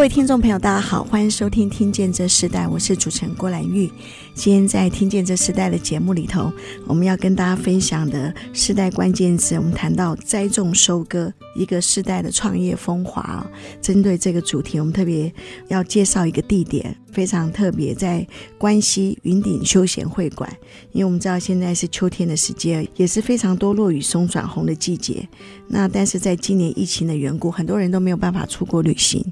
各位听众朋友，大家好，欢迎收听《听见这时代》，我是主持人郭兰玉。今天在《听见这时代》的节目里头，我们要跟大家分享的世代关键词，我们谈到栽种收割，一个世代的创业风华。针对这个主题，我们特别要介绍一个地点，非常特别，在关西云顶休闲会馆。因为我们知道现在是秋天的时间，也是非常多落雨松转红的季节。那但是在今年疫情的缘故，很多人都没有办法出国旅行。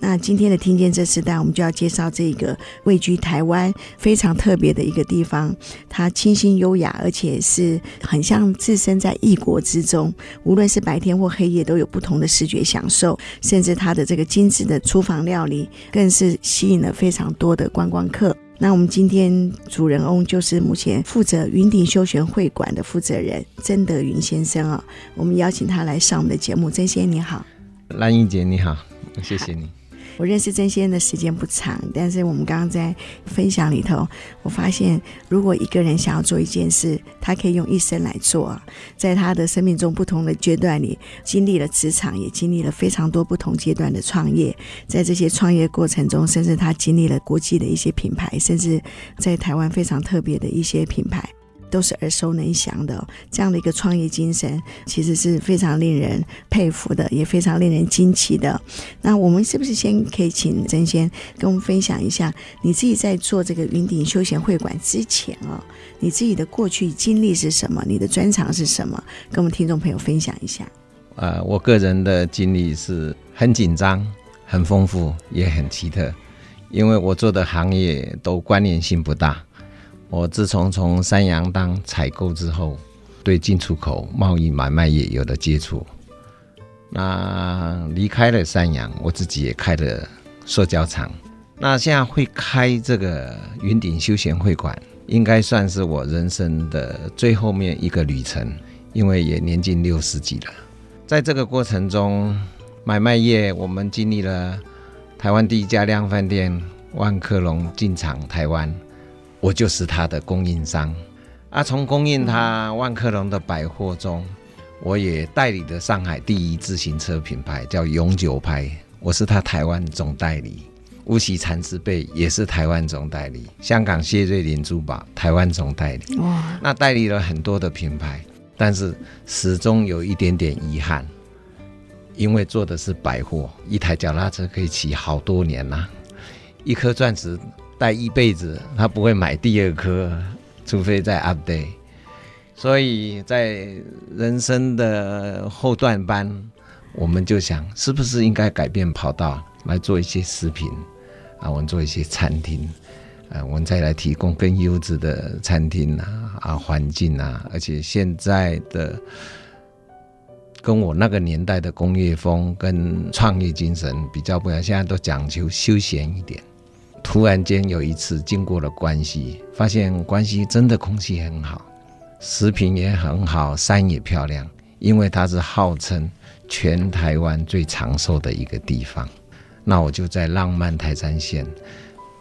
那今天的听见这世代，我们就要介绍这个位居台湾非常特别的一个地方。它清新优雅，而且是很像置身在异国之中。无论是白天或黑夜，都有不同的视觉享受。甚至它的这个精致的厨房料理，更是吸引了非常常多的观光客。那我们今天主人翁就是目前负责云顶休闲会馆的负责人曾德云先生啊。我们邀请他来上我们的节目。曾先生你好，兰英姐你好，谢谢你。我认识曾先生的时间不长，但是我们刚刚在分享里头，我发现如果一个人想要做一件事，他可以用一生来做。在他的生命中不同的阶段里，经历了职场，也经历了非常多不同阶段的创业。在这些创业过程中，甚至他经历了国际的一些品牌，甚至在台湾非常特别的一些品牌。都是耳熟能详的，这样的一个创业精神，其实是非常令人佩服的，也非常令人惊奇的。那我们是不是先可以请曾先跟我们分享一下，你自己在做这个云顶休闲会馆之前啊、哦，你自己的过去经历是什么？你的专长是什么？跟我们听众朋友分享一下。呃，我个人的经历是很紧张、很丰富，也很奇特，因为我做的行业都关联性不大。我自从从三洋当采购之后，对进出口贸易买卖业有了接触。那离开了三洋，我自己也开了塑胶厂。那现在会开这个云顶休闲会馆，应该算是我人生的最后面一个旅程，因为也年近六十几了。在这个过程中，买卖业我们经历了台湾第一家量贩店万客隆进场台湾。我就是他的供应商，啊，从供应他万客隆的百货中，我也代理了上海第一自行车品牌叫永久牌，我是他台湾总代理。乌锡蚕丝被也是台湾总代理，香港谢瑞麟珠宝台湾总代理。哇，那代理了很多的品牌，但是始终有一点点遗憾，因为做的是百货，一台脚踏车可以骑好多年呐，一颗钻石。戴一辈子，他不会买第二颗，除非再 update。所以在人生的后段班，我们就想，是不是应该改变跑道，来做一些食品啊？我们做一些餐厅，啊，我们再来提供更优质的餐厅啊啊环境啊！而且现在的跟我那个年代的工业风跟创业精神比较不一样，现在都讲究休闲一点。突然间有一次经过了关西，发现关西真的空气很好，食品也很好，山也漂亮，因为它是号称全台湾最长寿的一个地方。那我就在浪漫台山线，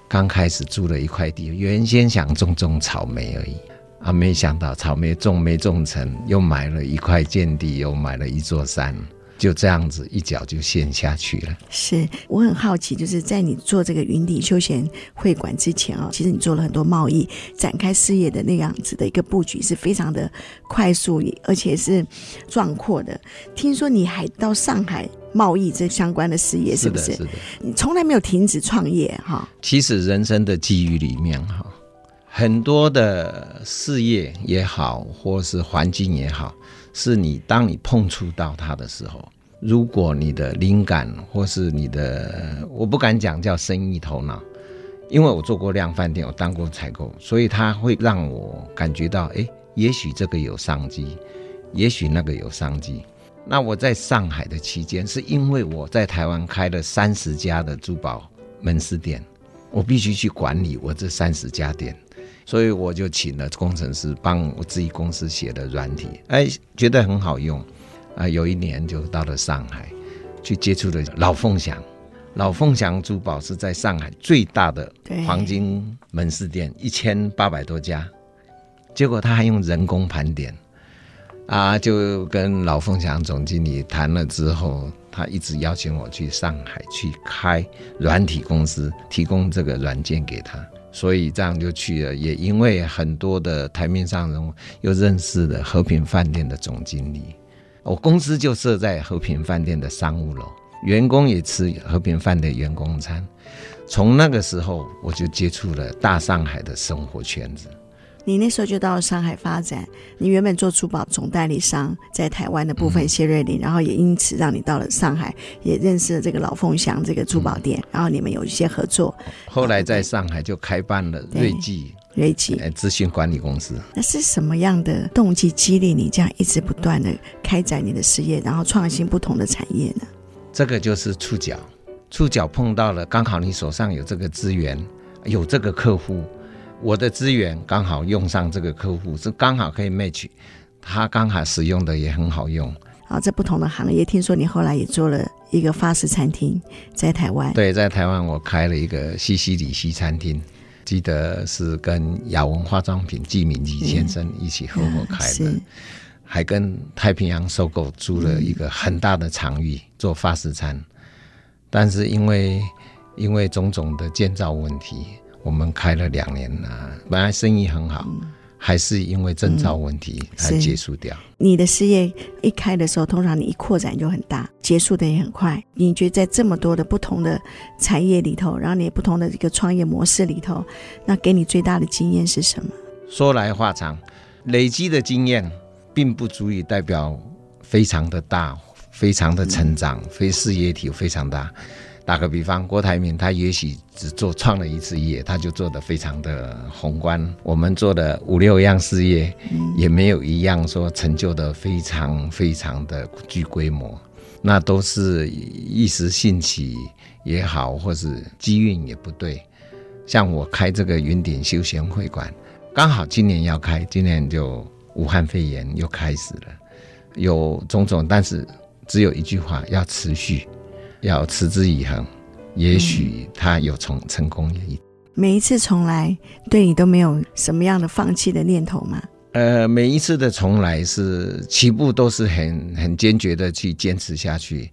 刚开始租了一块地，原先想种种草莓而已，啊，没想到草莓种没种成，又买了一块建地，又买了一座山。就这样子一脚就陷下去了。是我很好奇，就是在你做这个云顶休闲会馆之前啊，其实你做了很多贸易展开事业的那样子的一个布局，是非常的快速，而且是壮阔的。听说你还到上海贸易这相关的事业，是不是？是的，是的。你从来没有停止创业哈。其实人生的际遇里面哈，很多的事业也好，或是环境也好。是你当你碰触到它的时候，如果你的灵感或是你的，我不敢讲叫生意头脑，因为我做过量贩店，我当过采购，所以它会让我感觉到，哎，也许这个有商机，也许那个有商机。那我在上海的期间，是因为我在台湾开了三十家的珠宝门市店，我必须去管理我这三十家店，所以我就请了工程师帮我自己公司写的软体，哎，觉得很好用，啊，有一年就到了上海，去接触了老凤祥。老凤祥珠宝是在上海最大的黄金门市店，一千八百多家。结果他还用人工盘点，啊，就跟老凤祥总经理谈了之后，他一直邀请我去上海去开软体公司，提供这个软件给他。所以这样就去了，也因为很多的台面上人物又认识了和平饭店的总经理，我公司就设在和平饭店的商务楼，员工也吃和平饭店员工餐。从那个时候，我就接触了大上海的生活圈子。你那时候就到了上海发展，你原本做珠宝总代理商，在台湾的部分谢瑞麟，嗯、然后也因此让你到了上海，也认识了这个老凤祥这个珠宝店，嗯、然后你们有一些合作。后来在上海就开办了瑞记，瑞记资讯管理公司。那是什么样的动机激励你这样一直不断的开展你的事业，然后创新不同的产业呢？这个就是触角，触角碰到了，刚好你手上有这个资源，有这个客户。我的资源刚好用上这个客户，是刚好可以 match，他刚好使用的也很好用。好，在不同的行业，听说你后来也做了一个法式餐厅，在台湾。对，在台湾我开了一个西西里西餐厅，记得是跟雅文化妆品季敏吉先生一起合伙开的，嗯、还跟太平洋收购租了一个很大的场域做法式餐，但是因为因为种种的建造问题。我们开了两年了，本来生意很好，嗯、还是因为证照问题才结束掉。你的事业一开的时候，通常你一扩展就很大，结束的也很快。你觉得在这么多的不同的产业里头，然后你不同的一个创业模式里头，那给你最大的经验是什么？说来话长，累积的经验并不足以代表非常的大，非常的成长，嗯、非事业体非常大。打个比方，郭台铭他也许只做创了一次业，他就做得非常的宏观。我们做的五六样事业，也没有一样说成就的非常非常的具规模，那都是一时兴起也好，或是机运也不对。像我开这个云顶休闲会馆，刚好今年要开，今年就武汉肺炎又开始了，有种种，但是只有一句话，要持续。要持之以恒，也许他有成成功的一天。每一次重来，对你都没有什么样的放弃的念头吗？呃，每一次的重来是起步都是很很坚决的去坚持下去，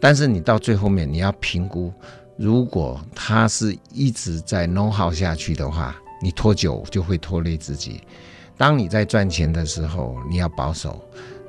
但是你到最后面你要评估，如果他是一直在 know how 下去的话，你拖久就会拖累自己。当你在赚钱的时候，你要保守。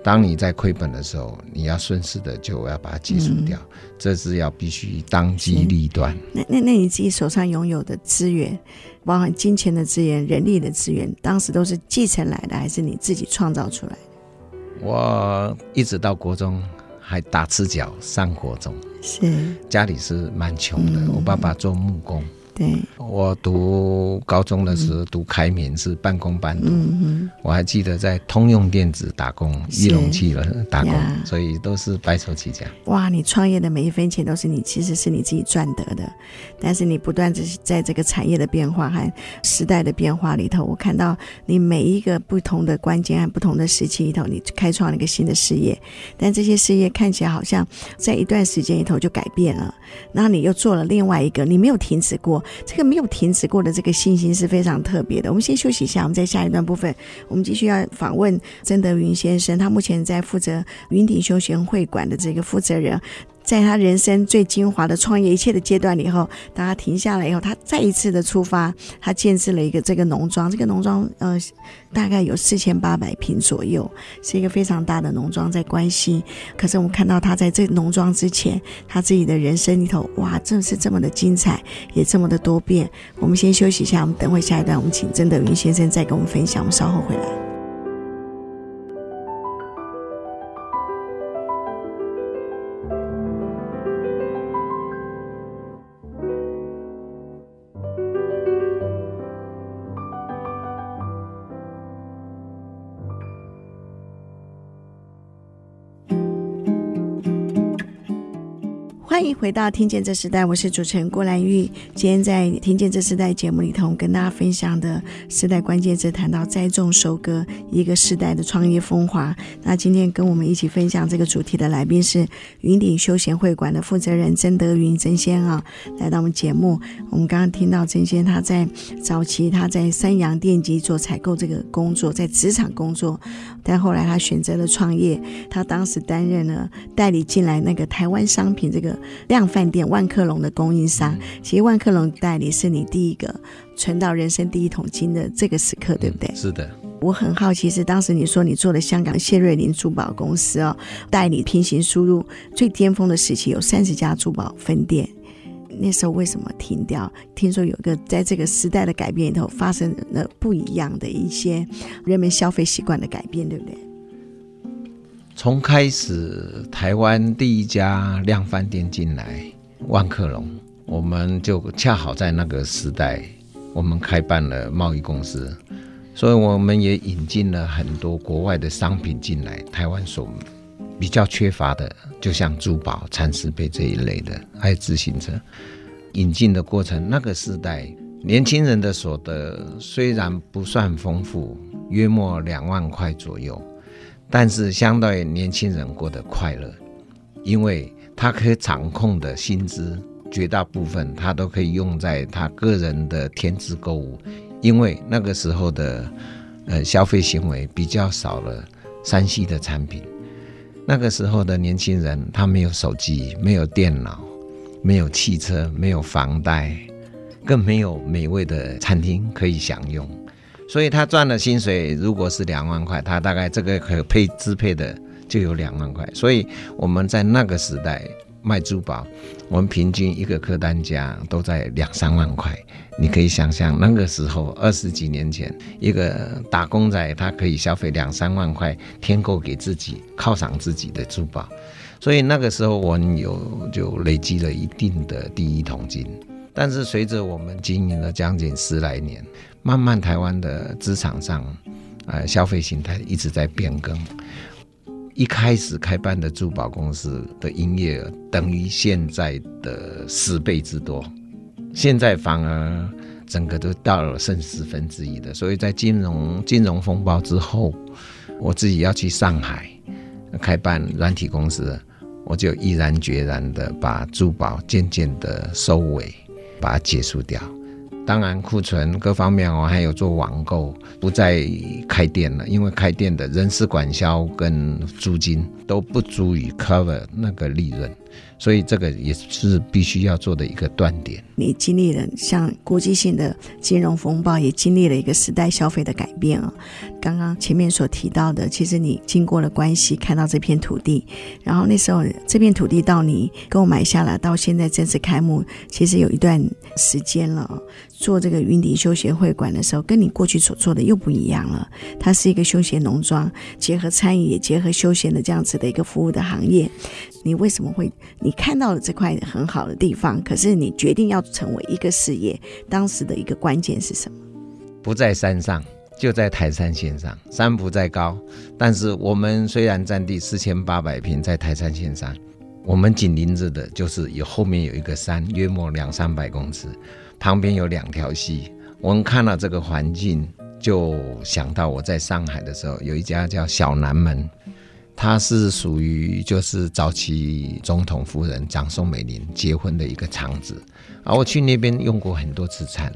当你在亏本的时候，你要顺势的就要把它结束掉，嗯、这是要必须当机立断。那那那你自己手上拥有的资源，包含金钱的资源、人力的资源，当时都是继承来的，还是你自己创造出来的？我一直到国中还打赤脚上国中，是家里是蛮穷的，嗯、我爸爸做木工。对，我读高中的时候读开明是半工半读，嗯、哼我还记得在通用电子打工，易容器了打工，所以都是白手起家。哇，你创业的每一分钱都是你，其实是你自己赚得的，但是你不断的在这个产业的变化和时代的变化里头，我看到你每一个不同的关键和不同的时期里头，你开创了一个新的事业，但这些事业看起来好像在一段时间里头就改变了，然后你又做了另外一个，你没有停止过。这个没有停止过的这个信心是非常特别的。我们先休息一下，我们在下一段部分，我们继续要访问曾德云先生。他目前在负责云顶休闲会馆的这个负责人。在他人生最精华的创业一切的阶段以后，当他停下来以后，他再一次的出发，他建设了一个这个农庄。这个农庄呃，大概有四千八百平左右，是一个非常大的农庄，在关西。可是我们看到他在这农庄之前，他自己的人生里头，哇，正是这么的精彩，也这么的多变。我们先休息一下，我们等会下一段，我们请曾德云先生再跟我们分享。我们稍后回来。欢迎回到《听见这时代》，我是主持人郭兰玉。今天在《听见这时代》节目里头，跟大家分享的时代关键字谈到栽种收割一个时代的创业风华。那今天跟我们一起分享这个主题的来宾是云顶休闲会馆的负责人曾德云曾先啊，来到我们节目。我们刚刚听到曾先他在早期他在三洋电机做采购这个工作，在职场工作，但后来他选择了创业。他当时担任了代理进来那个台湾商品这个。量饭店万客隆的供应商，其实万客隆代理是你第一个存到人生第一桶金的这个时刻，对不对？是的。我很好奇，是当时你说你做了香港谢瑞麟珠宝公司哦，代理平行输入最巅峰的时期有三十家珠宝分店，那时候为什么停掉？听说有一个在这个时代的改变里头发生了不一样的一些人们消费习惯的改变，对不对？从开始，台湾第一家量贩店进来，万客隆，我们就恰好在那个时代，我们开办了贸易公司，所以我们也引进了很多国外的商品进来。台湾所比较缺乏的，就像珠宝、蚕丝被这一类的，还有自行车。引进的过程，那个时代年轻人的所得虽然不算丰富，约莫两万块左右。但是相对年轻人过得快乐，因为他可以掌控的薪资绝大部分他都可以用在他个人的添置购物，因为那个时候的呃消费行为比较少了 3C 的产品，那个时候的年轻人他没有手机，没有电脑，没有汽车，没有房贷，更没有美味的餐厅可以享用。所以他赚的薪水如果是两万块，他大概这个可配支配的就有两万块。所以我们在那个时代卖珠宝，我们平均一个客单价都在两三万块。你可以想象那个时候二十几年前，一个打工仔他可以消费两三万块，添购给自己犒赏自己的珠宝。所以那个时候我们有就累积了一定的第一桶金。但是随着我们经营了将近十来年。慢慢，台湾的职场上，呃，消费形态一直在变更。一开始开办的珠宝公司的营业额等于现在的十倍之多，现在反而整个都到了剩十分之一的。所以在金融金融风暴之后，我自己要去上海开办软体公司，我就毅然决然的把珠宝渐渐的收尾，把它结束掉。当然，库存各方面，我还有做网购，不再开店了，因为开店的人事管销跟租金都不足以 cover 那个利润。所以这个也是必须要做的一个断点。你经历了像国际性的金融风暴，也经历了一个时代消费的改变啊。刚刚前面所提到的，其实你经过了关系，看到这片土地，然后那时候这片土地到你购买下来，到现在正式开幕，其实有一段时间了。做这个云顶休闲会馆的时候，跟你过去所做的又不一样了。它是一个休闲农庄，结合餐饮也结合休闲的这样子的一个服务的行业。你为什么会？你看到了这块很好的地方，可是你决定要成为一个事业，当时的一个关键是什么？不在山上，就在台山线上。山不在高，但是我们虽然占地四千八百平，在台山线上，我们紧邻着的就是有后面有一个山，约莫两三百公尺。旁边有两条溪，我们看到这个环境，就想到我在上海的时候，有一家叫小南门，它是属于就是早期总统夫人张宋美龄结婚的一个场子，啊我去那边用过很多次餐，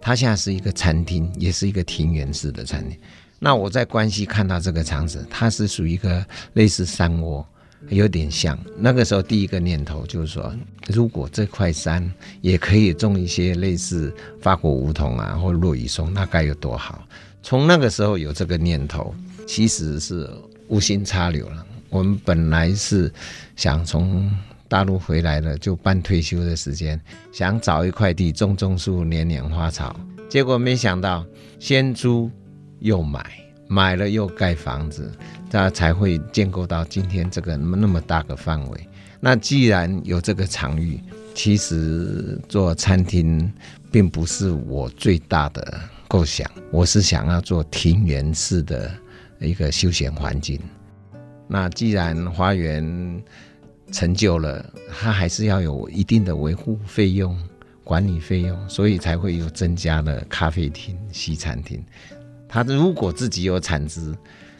它现在是一个餐厅，也是一个庭园式的餐厅。那我在关西看到这个场子，它是属于一个类似山窝。有点像那个时候，第一个念头就是说，如果这块山也可以种一些类似法国梧桐啊，或落羽松，那该有多好！从那个时候有这个念头，其实是无心插柳了。我们本来是想从大陆回来了，就办退休的时间，想找一块地种种树、年年花草，结果没想到先租又买。买了又盖房子，它才会建构到今天这个那么大个范围。那既然有这个场域，其实做餐厅并不是我最大的构想，我是想要做庭园式的一个休闲环境。那既然花园成就了，它还是要有一定的维护费用、管理费用，所以才会有增加的咖啡厅、西餐厅。它如果自己有产值，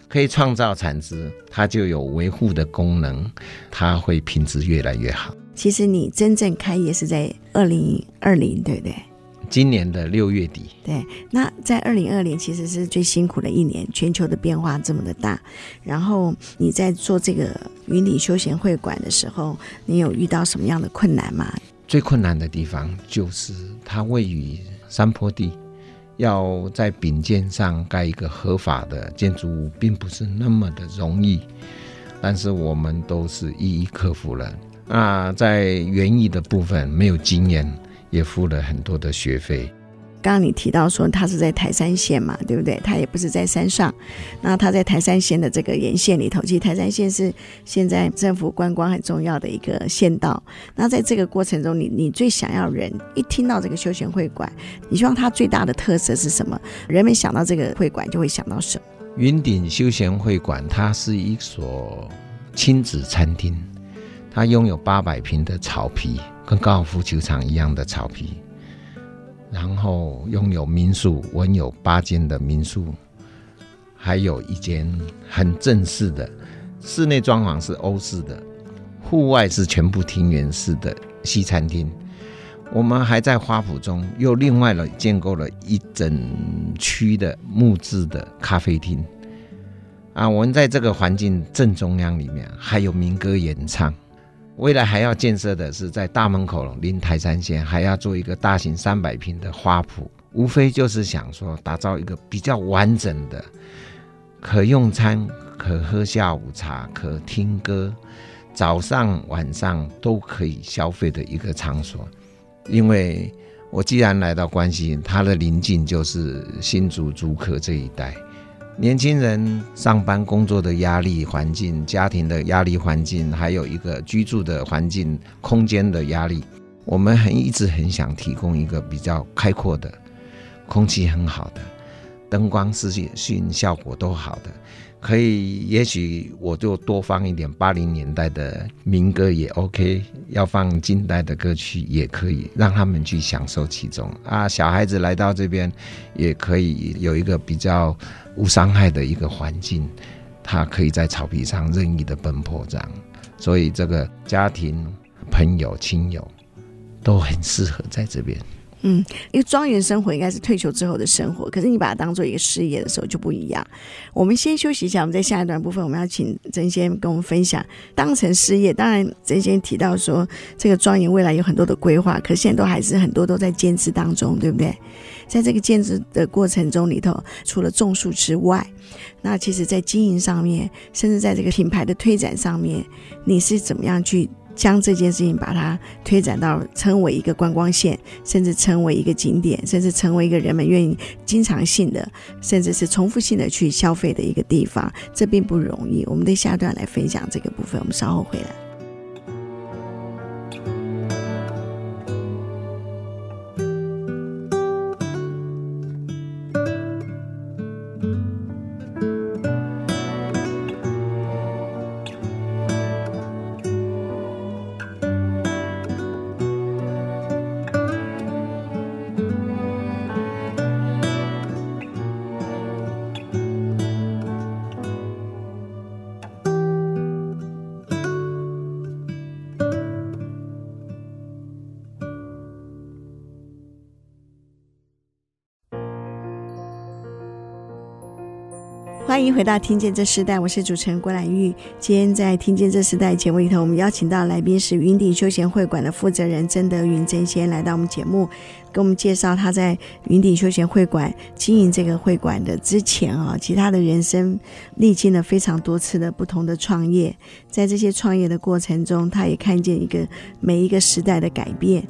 可以创造产值，它就有维护的功能，它会品质越来越好。其实你真正开业是在二零二零，对不对？今年的六月底，对，那在二零二零其实是最辛苦的一年，全球的变化这么的大。然后你在做这个云顶休闲会馆的时候，你有遇到什么样的困难吗？最困难的地方就是它位于山坡地，要在丙建上盖一个合法的建筑物，并不是那么的容易。但是我们都是一一克服了。那在园艺的部分没有经验。也付了很多的学费。刚刚你提到说他是在台山县嘛，对不对？他也不是在山上。那他在台山县的这个沿线里头，其实台山县是现在政府观光很重要的一个县道。那在这个过程中，你你最想要人一听到这个休闲会馆，你希望它最大的特色是什么？人们想到这个会馆就会想到什么？云顶休闲会馆，它是一所亲子餐厅，它拥有八百平的草皮。跟高尔夫球场一样的草皮，然后拥有民宿，我有八间的民宿，还有一间很正式的室内装潢是欧式的，户外是全部庭园式的西餐厅。我们还在花圃中又另外了建构了一整区的木质的咖啡厅。啊，我们在这个环境正中央里面还有民歌演唱。未来还要建设的是在大门口临台三线，还要做一个大型三百平的花圃，无非就是想说打造一个比较完整的，可用餐、可喝下午茶、可听歌，早上晚上都可以消费的一个场所。因为我既然来到关西，它的邻近就是新竹竹科这一带。年轻人上班工作的压力环境、家庭的压力环境，还有一个居住的环境、空间的压力，我们很一直很想提供一个比较开阔的、空气很好的、灯光视讯效果都好的。可以，也许我就多放一点八零年代的民歌也 OK，要放近代的歌曲也可以，让他们去享受其中啊。小孩子来到这边，也可以有一个比较无伤害的一个环境，他可以在草皮上任意的奔波这样，所以这个家庭、朋友、亲友都很适合在这边。嗯，因为庄园生活应该是退休之后的生活，可是你把它当做一个事业的时候就不一样。我们先休息一下，我们在下一段部分，我们要请曾先跟我们分享当成事业。当然，曾先提到说这个庄园未来有很多的规划，可现在都还是很多都在兼职当中，对不对？在这个建置的过程中里头，除了种树之外，那其实在经营上面，甚至在这个品牌的推展上面，你是怎么样去？将这件事情把它推展到成为一个观光线，甚至成为一个景点，甚至成为一个人们愿意经常性的，甚至是重复性的去消费的一个地方，这并不容易。我们的下段来分享这个部分，我们稍后回来。欢迎回到《听见这时代》，我是主持人郭兰玉。今天在《听见这时代》节目里头，我们邀请到来宾是云顶休闲会馆的负责人曾德云曾先来到我们节目。给我们介绍他在云顶休闲会馆经营这个会馆的之前啊，其他的人生历经了非常多次的不同的创业，在这些创业的过程中，他也看见一个每一个时代的改变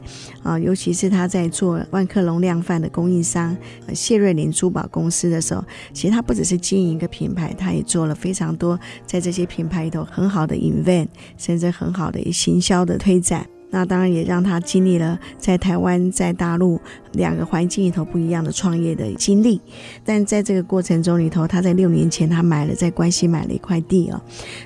啊，尤其是他在做万客隆量贩的供应商谢瑞麟珠宝公司的时候，其实他不只是经营一个品品牌，他也做了非常多在这些品牌里头很好的 event，甚至很好的行销的推展。那当然也让他经历了在台湾、在大陆两个环境里头不一样的创业的经历。但在这个过程中里头，他在六年前他买了在关西买了一块地哦，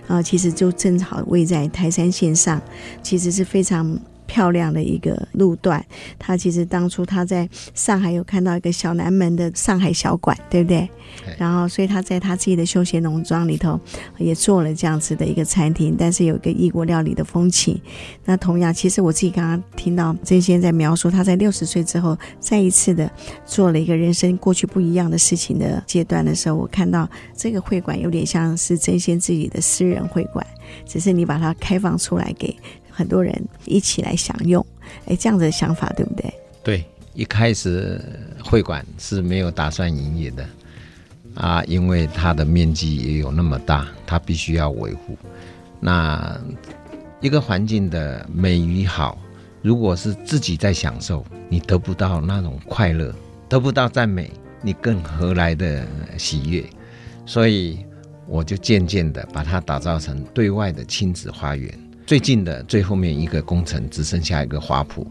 啊，其实就正好位在台三线上，其实是非常。漂亮的一个路段，他其实当初他在上海有看到一个小南门的上海小馆，对不对？然后，所以他在他自己的休闲农庄里头也做了这样子的一个餐厅，但是有一个异国料理的风情。那同样，其实我自己刚刚听到真先在描述他在六十岁之后再一次的做了一个人生过去不一样的事情的阶段的时候，我看到这个会馆有点像是真先自己的私人会馆，只是你把它开放出来给。很多人一起来享用，哎，这样子的想法对不对？对，一开始会馆是没有打算营业的啊，因为它的面积也有那么大，它必须要维护。那一个环境的美与好，如果是自己在享受，你得不到那种快乐，得不到赞美，你更何来的喜悦？所以我就渐渐的把它打造成对外的亲子花园。最近的最后面一个工程只剩下一个花圃，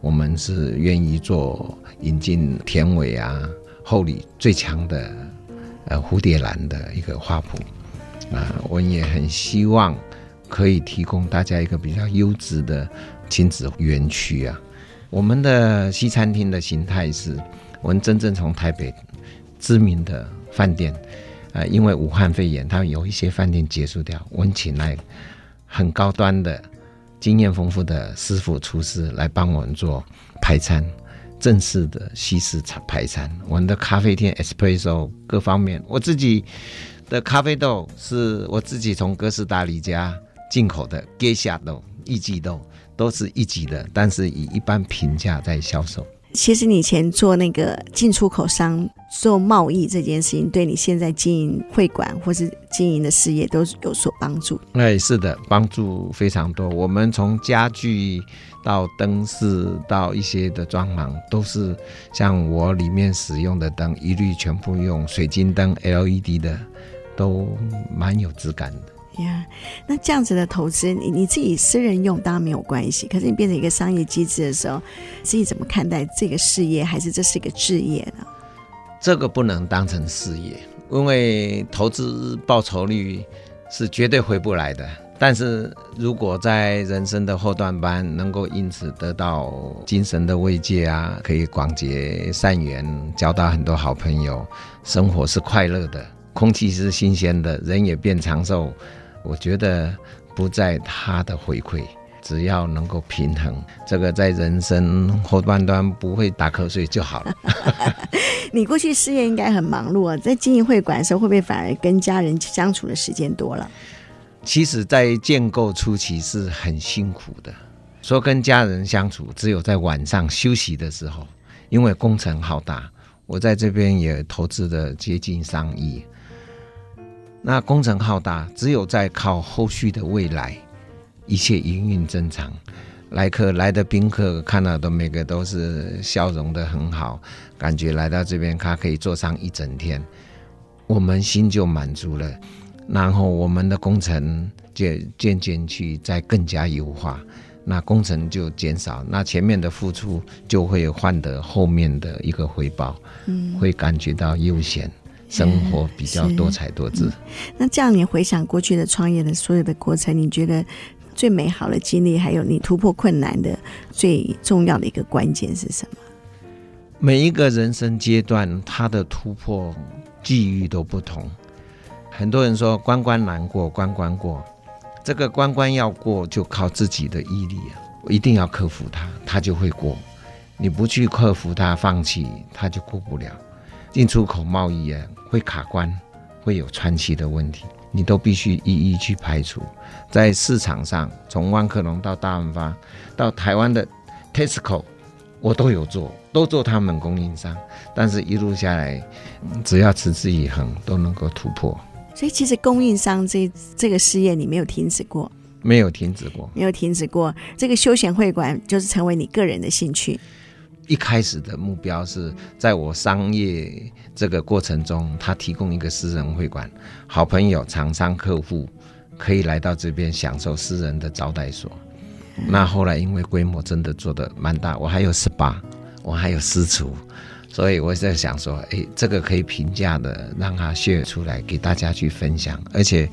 我们是愿意做引进田尾啊、后里最强的呃蝴蝶兰的一个花圃啊，我也很希望可以提供大家一个比较优质的亲子园区啊。我们的西餐厅的形态是，我们真正从台北知名的饭店，呃，因为武汉肺炎，它有一些饭店结束掉，我们请来。很高端的、经验丰富的师傅厨师来帮我们做排餐，正式的西式茶排餐。我们的咖啡厅 espresso 各方面，我自己的咖啡豆是我自己从哥斯达黎加进口的 Geisha 豆、一级豆，都是一级的，但是以一般平价在销售。其实你以前做那个进出口商做贸易这件事情，对你现在经营会馆或是经营的事业都有所帮助。哎，是的，帮助非常多。我们从家具到灯饰到一些的装潢，都是像我里面使用的灯，一律全部用水晶灯 LED 的，都蛮有质感的。呀那这样子的投资，你你自己私人用当然没有关系，可是你变成一个商业机制的时候，自己怎么看待这个事业，还是这是一个置业呢？这个不能当成事业，因为投资报酬率是绝对回不来的。但是如果在人生的后段班能够因此得到精神的慰藉啊，可以广结善缘，交到很多好朋友，生活是快乐的，空气是新鲜的，人也变长寿。我觉得不在他的回馈，只要能够平衡，这个在人生后半段不会打瞌睡就好了。你过去事业应该很忙碌啊，在经营会馆的时候，会不会反而跟家人相处的时间多了？其实，在建构初期是很辛苦的，说跟家人相处，只有在晚上休息的时候，因为工程浩大，我在这边也投资了接近上亿。那工程浩大，只有在靠后续的未来，一切营运正常，来客来的宾客看到的每个都是笑容的很好，感觉来到这边他可以坐上一整天，我们心就满足了。然后我们的工程就渐渐去再更加优化，那工程就减少，那前面的付出就会换得后面的一个回报，嗯，会感觉到悠闲。生活比较多彩多姿。嗯，那这样你回想过去的创业的所有的过程，你觉得最美好的经历，还有你突破困难的最重要的一个关键是什么？每一个人生阶段，他的突破际遇都不同。很多人说关关难过关关过，这个关关要过就靠自己的毅力啊，我一定要克服它，它就会过。你不去克服它，放弃，它就过不了。进出口贸易啊，会卡关，会有川期的问题，你都必须一一去排除。在市场上，从万客隆到大润发，到台湾的 Tesco，我都有做，都做他们供应商。但是一路下来，只要持之以恒，都能够突破。所以，其实供应商这这个事业你没有停止过，没有停止过，没有停止过。这个休闲会馆就是成为你个人的兴趣。一开始的目标是在我商业这个过程中，他提供一个私人会馆，好朋友、厂商、客户可以来到这边享受私人的招待所。嗯、那后来因为规模真的做的蛮大，我还有 SPA，我还有私厨，所以我在想说，哎，这个可以平价的让它 share 出来给大家去分享，而且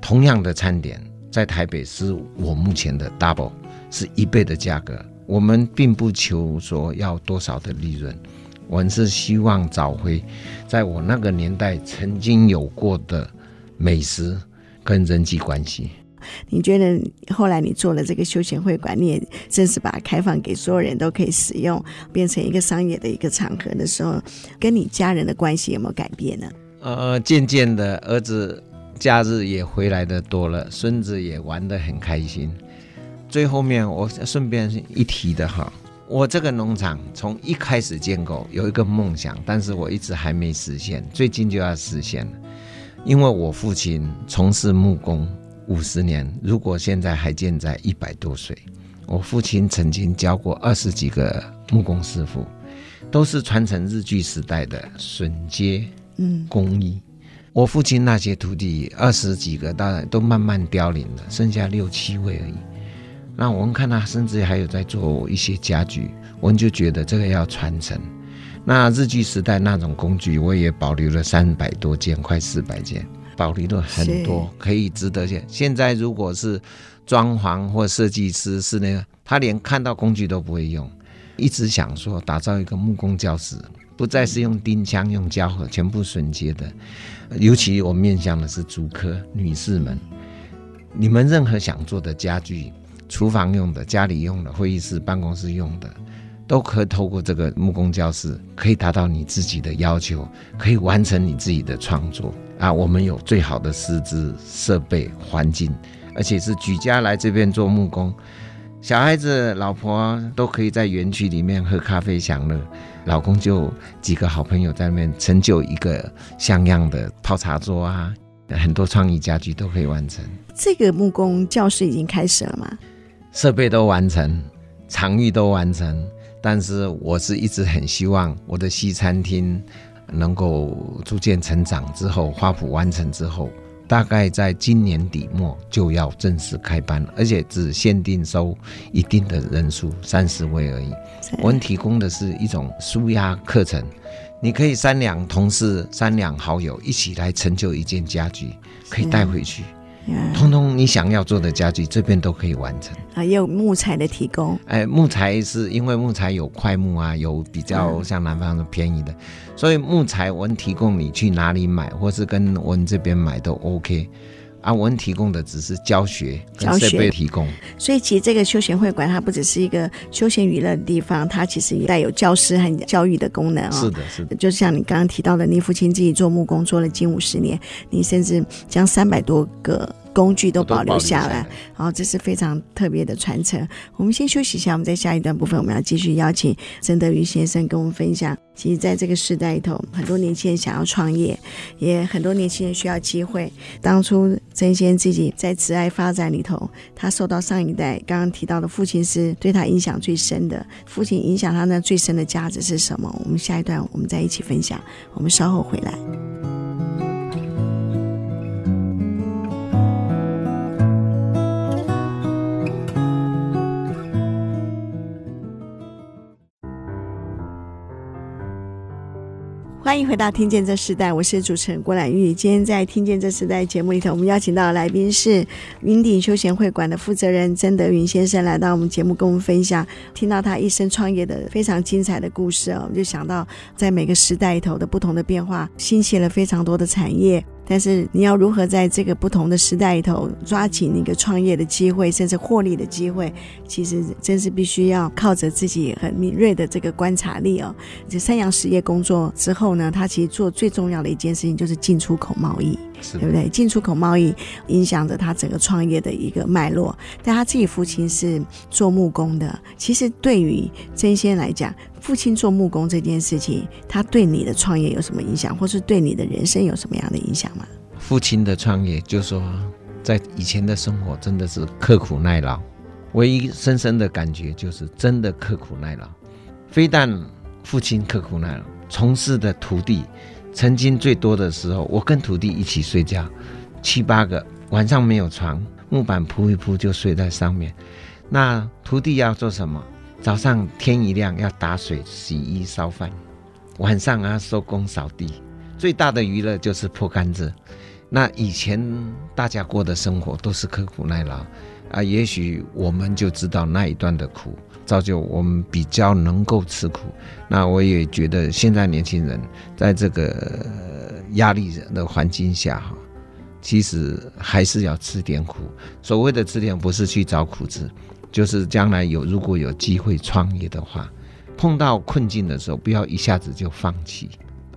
同样的餐点在台北是我目前的 double，是一倍的价格。我们并不求说要多少的利润，我们是希望找回在我那个年代曾经有过的美食跟人际关系。你觉得后来你做了这个休闲会馆，你也正式把它开放给所有人都可以使用，变成一个商业的一个场合的时候，跟你家人的关系有没有改变呢？呃，渐渐的，儿子假日也回来的多了，孙子也玩得很开心。最后面我顺便一提的哈，我这个农场从一开始建构有一个梦想，但是我一直还没实现，最近就要实现了。因为我父亲从事木工五十年，如果现在还健在一百多岁，我父亲曾经教过二十几个木工师傅，都是传承日据时代的榫接嗯工艺。我父亲那些徒弟二十几个，当然都慢慢凋零了，剩下六七位而已。那我们看他，甚至还有在做一些家具，我们就觉得这个要传承。那日据时代那种工具，我也保留了三百多件，快四百件，保留了很多可以值得现。现在如果是装潢或设计师是那个，他连看到工具都不会用，一直想说打造一个木工教室，不再是用钉枪、用胶合，全部榫接的。尤其我面向的是竹科女士们，你们任何想做的家具。厨房用的、家里用的、会议室、办公室用的，都可以透过这个木工教室，可以达到你自己的要求，可以完成你自己的创作啊！我们有最好的师资、设备、环境，而且是举家来这边做木工，小孩子、老婆都可以在园区里面喝咖啡享乐，老公就几个好朋友在那边成就一个像样的泡茶桌啊，很多创意家具都可以完成。这个木工教室已经开始了吗？设备都完成，场域都完成，但是我是一直很希望我的西餐厅能够逐渐成长之后，花圃完成之后，大概在今年底末就要正式开班，而且只限定收一定的人数，三十位而已。我们提供的是一种舒压课程，你可以三两同事、三两好友一起来成就一件家具，可以带回去。通通你想要做的家具，这边都可以完成啊，也有木材的提供。哎，木材是因为木材有块木啊，有比较像南方的便宜的，所以木材我们提供你去哪里买，或是跟我们这边买都 OK。啊，我们提供的只是教学跟设备提供。所以其实这个休闲会馆它不只是一个休闲娱乐的地方，它其实也带有教师和教育的功能哦。是的，是的。就像你刚刚提到的，你父亲自己做木工做了近五十年，你甚至将三百多个。工具都保留下来，然后这是非常特别的传承。我们先休息一下，我们在下一段部分，我们要继续邀请曾德瑜先生跟我们分享。其实，在这个时代里头，很多年轻人想要创业，也很多年轻人需要机会。当初曾先自己在慈爱发展里头，他受到上一代刚刚提到的父亲是对他影响最深的。父亲影响他那最深的价值是什么？我们下一段我们再一起分享。我们稍后回来。欢迎回到《听见这时代》，我是主持人郭兰玉。今天在《听见这时代》节目里头，我们邀请到来宾是云顶休闲会馆的负责人曾德云先生，来到我们节目跟我们分享，听到他一生创业的非常精彩的故事啊，我们就想到在每个时代里头的不同的变化，兴起了非常多的产业。但是你要如何在这个不同的时代里头抓紧那个创业的机会，甚至获利的机会，其实真是必须要靠着自己很敏锐的这个观察力哦。就三洋实业工作之后呢，他其实做最重要的一件事情就是进出口贸易，对不对？进出口贸易影响着他整个创业的一个脉络。但他自己父亲是做木工的，其实对于真先来讲，父亲做木工这件事情，他对你的创业有什么影响，或是对你的人生有什么样的影响吗？父亲的创业，就说在以前的生活真的是刻苦耐劳，唯一深深的感觉就是真的刻苦耐劳。非但父亲刻苦耐劳，从事的徒弟，曾经最多的时候，我跟徒弟一起睡觉，七八个晚上没有床，木板铺一铺就睡在上面。那徒弟要做什么？早上天一亮要打水洗衣烧饭，晚上啊收工扫地。最大的娱乐就是破杆子。那以前大家过的生活都是刻苦耐劳啊，也许我们就知道那一段的苦，造就我们比较能够吃苦。那我也觉得现在年轻人在这个压力的环境下哈。其实还是要吃点苦。所谓的吃点，不是去找苦吃，就是将来有如果有机会创业的话，碰到困境的时候，不要一下子就放弃。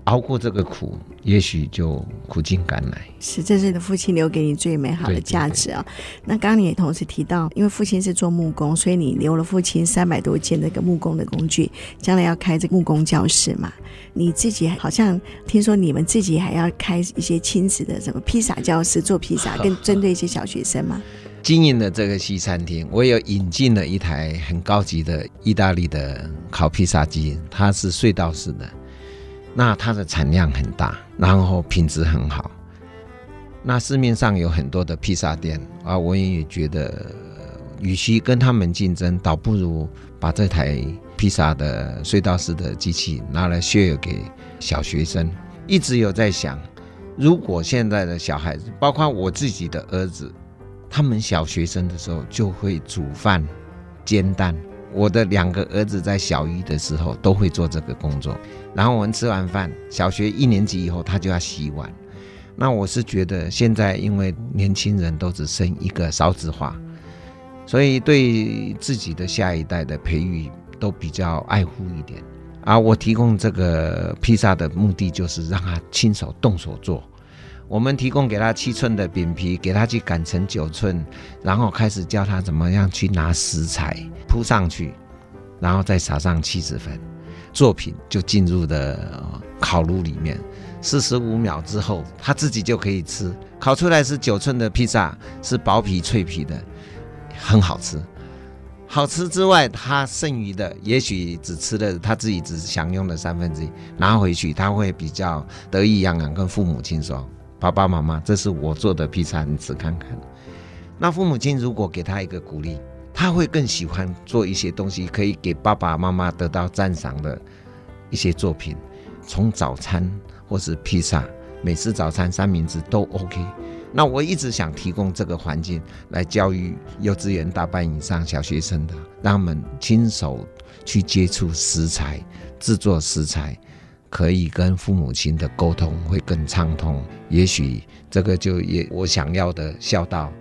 熬过这个苦，也许就苦尽甘来。是，这是你的父亲留给你最美好的价值啊、哦！那刚刚你也同时提到，因为父亲是做木工，所以你留了父亲三百多件那个木工的工具，将来要开这个木工教室嘛？你自己好像听说你们自己还要开一些亲子的什么披萨教室，做披萨，跟针对一些小学生嘛？经营的这个西餐厅，我有引进了一台很高级的意大利的烤披萨机，它是隧道式的。那它的产量很大，然后品质很好。那市面上有很多的披萨店啊，我也觉得，与其跟他们竞争，倒不如把这台披萨的隧道式的机器拿来 share 给小学生。一直有在想，如果现在的小孩子，包括我自己的儿子，他们小学生的时候就会煮饭、煎蛋。我的两个儿子在小一的时候都会做这个工作，然后我们吃完饭，小学一年级以后他就要洗碗。那我是觉得现在因为年轻人都只生一个少子化，所以对自己的下一代的培育都比较爱护一点。而我提供这个披萨的目的就是让他亲手动手做。我们提供给他七寸的饼皮，给他去擀成九寸，然后开始教他怎么样去拿食材铺上去，然后再撒上起司粉，作品就进入了烤炉里面。四十五秒之后，他自己就可以吃。烤出来是九寸的披萨，是薄皮脆皮的，很好吃。好吃之外，他剩余的也许只吃了他自己只享用的三分之一，拿回去他会比较得意洋洋跟父母亲说。爸爸妈妈，这是我做的披萨，你吃看看。那父母亲如果给他一个鼓励，他会更喜欢做一些东西，可以给爸爸妈妈得到赞赏的一些作品。从早餐或是披萨，美式早餐、三明治都 OK。那我一直想提供这个环境来教育幼稚园大班以上小学生的，让他们亲手去接触食材，制作食材。可以跟父母亲的沟通会更畅通，也许这个就也我想要的孝道，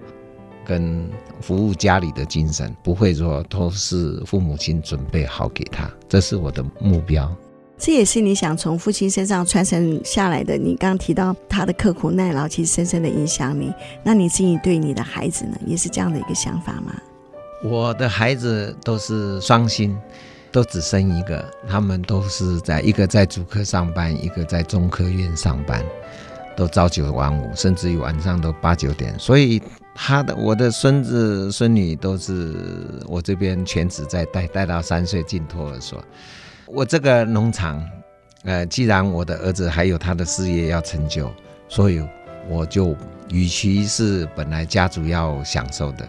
跟服务家里的精神，不会说都是父母亲准备好给他，这是我的目标。这也是你想从父亲身上传承下来的。你刚刚提到他的刻苦耐劳，其实深深的影响你。那你自己对你的孩子呢，也是这样的一个想法吗？我的孩子都是双薪。都只生一个，他们都是在一个在主科上班，一个在中科院上班，都朝九晚五，甚至于晚上都八九点。所以他的我的孙子孙女都是我这边全职在带，带到三岁进托儿所。我这个农场，呃，既然我的儿子还有他的事业要成就，所以我就与其是本来家族要享受的。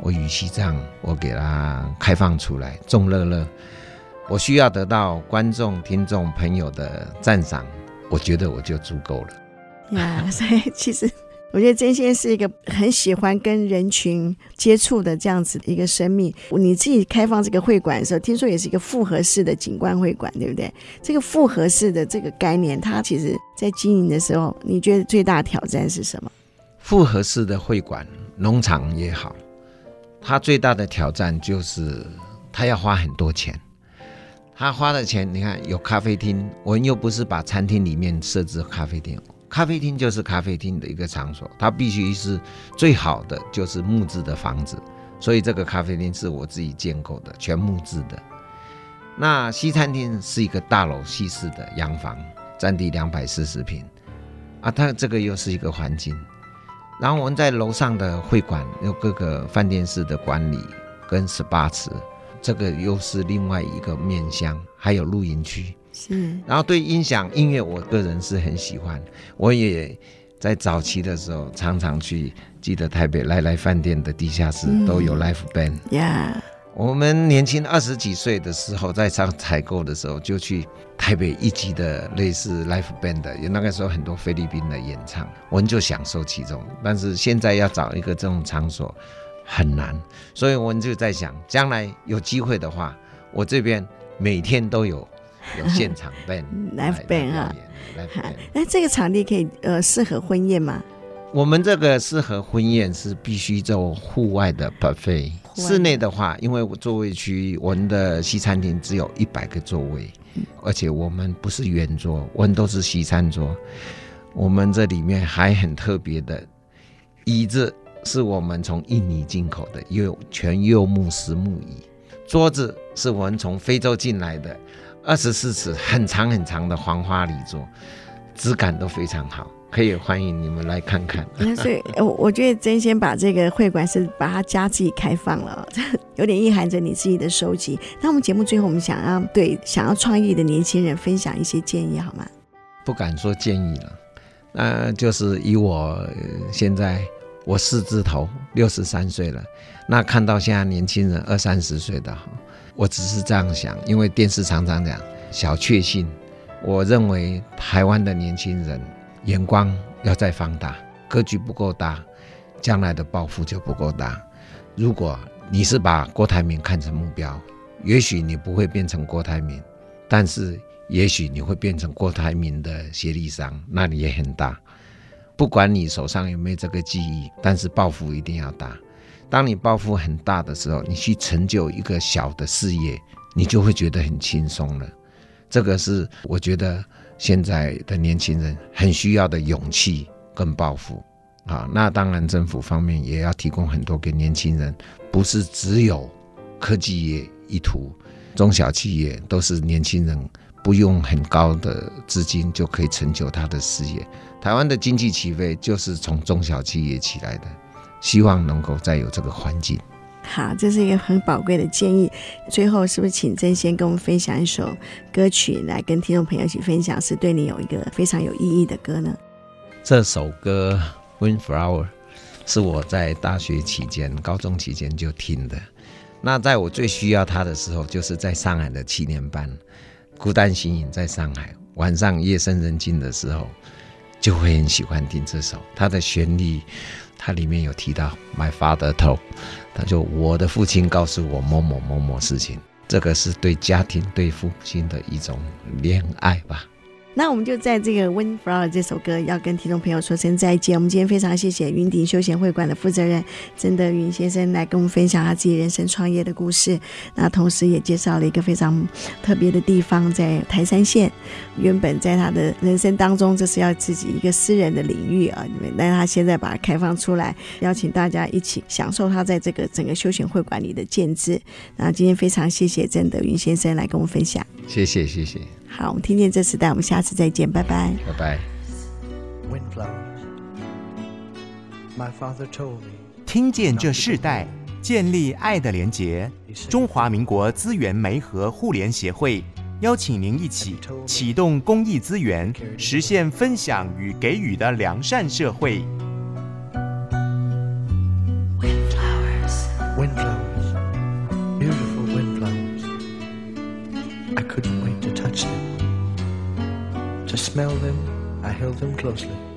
我与其这样，我给他开放出来，众乐乐。我需要得到观众、听众、朋友的赞赏，我觉得我就足够了。呀，所以其实我觉得真心是一个很喜欢跟人群接触的这样子的一个生命。你自己开放这个会馆的时候，听说也是一个复合式的景观会馆，对不对？这个复合式的这个概念，它其实在经营的时候，你觉得最大的挑战是什么？复合式的会馆，农场也好。它最大的挑战就是，它要花很多钱。他花的钱，你看有咖啡厅，我们又不是把餐厅里面设置咖啡厅，咖啡厅就是咖啡厅的一个场所，它必须是最好的，就是木质的房子。所以这个咖啡厅是我自己建构的，全木质的。那西餐厅是一个大楼西式的洋房，占地两百四十平，啊，它这个又是一个环境。然后我们在楼上的会馆有各个饭店式的管理跟 SPA 池，这个又是另外一个面向，还有露营区。是。然后对音响音乐，我个人是很喜欢，我也在早期的时候，常常去，记得台北来来饭店的地下室都有 live band。呀，我们年轻二十几岁的时候，在上采购的时候，就去台北一级的类似 live band 的，有那个时候很多菲律宾的演唱，我们就享受其中。但是现在要找一个这种场所很难，所以我们就在想，将来有机会的话，我这边每天都有。有现场 band，live band 啊，那这个场地可以呃适合婚宴吗？我们这个适合婚宴是必须做户外的 buffet，室内的话，因为座位区我们的西餐厅只有一百个座位，而且我们不是圆桌，我们都是西餐桌。我们这里面还很特别的椅子，是我们从印尼进口的，柚全柚木实木椅。桌子是我们从非洲进来的。二十四尺很长很长的黄花梨桌，质感都非常好，可以欢迎你们来看看。所以，我我觉得真先把这个会馆是把它家自己开放了，有点意含着你自己的收集。那我们节目最后，我们想要对想要创业的年轻人分享一些建议，好吗？不敢说建议了，那就是以我现在我四字头六十三岁了，那看到现在年轻人二三十岁的。我只是这样想，因为电视常常讲小确幸。我认为台湾的年轻人眼光要再放大，格局不够大，将来的抱负就不够大。如果你是把郭台铭看成目标，也许你不会变成郭台铭，但是也许你会变成郭台铭的协力商，那你也很大。不管你手上有没有这个技艺，但是抱负一定要大。当你抱负很大的时候，你去成就一个小的事业，你就会觉得很轻松了。这个是我觉得现在的年轻人很需要的勇气跟抱负啊。那当然，政府方面也要提供很多给年轻人，不是只有科技业一途，中小企业都是年轻人不用很高的资金就可以成就他的事业。台湾的经济起飞就是从中小企业起来的。希望能够再有这个环境。好，这是一个很宝贵的建议。最后，是不是请郑先跟我们分享一首歌曲，来跟听众朋友一起分享，是对你有一个非常有意义的歌呢？这首歌《Windflower》是我在大学期间、高中期间就听的。那在我最需要它的时候，就是在上海的七年半，孤单行影在上海，晚上夜深人静的时候，就会很喜欢听这首。它的旋律。它里面有提到，My father told，他就我的父亲告诉我某某某某事情，这个是对家庭、对父亲的一种恋爱吧。那我们就在这个《Windflower》这首歌要跟听众朋友说声再见。我们今天非常谢谢云顶休闲会馆的负责人曾德云先生来跟我们分享他自己人生创业的故事。那同时也介绍了一个非常特别的地方，在台山县。原本在他的人生当中，这是要自己一个私人的领域啊，你们但他现在把它开放出来，邀请大家一起享受他在这个整个休闲会馆里的建制。那今天非常谢谢曾德云先生来跟我们分享。谢谢，谢谢。好，我们听见这时代，我们下次再见，拜拜，拜拜。听见这世代，建立爱的连结。中华民国资源媒和互联协会邀请您一起启动公益资源，实现分享与给予的良善社会。Smell them, I held them closely.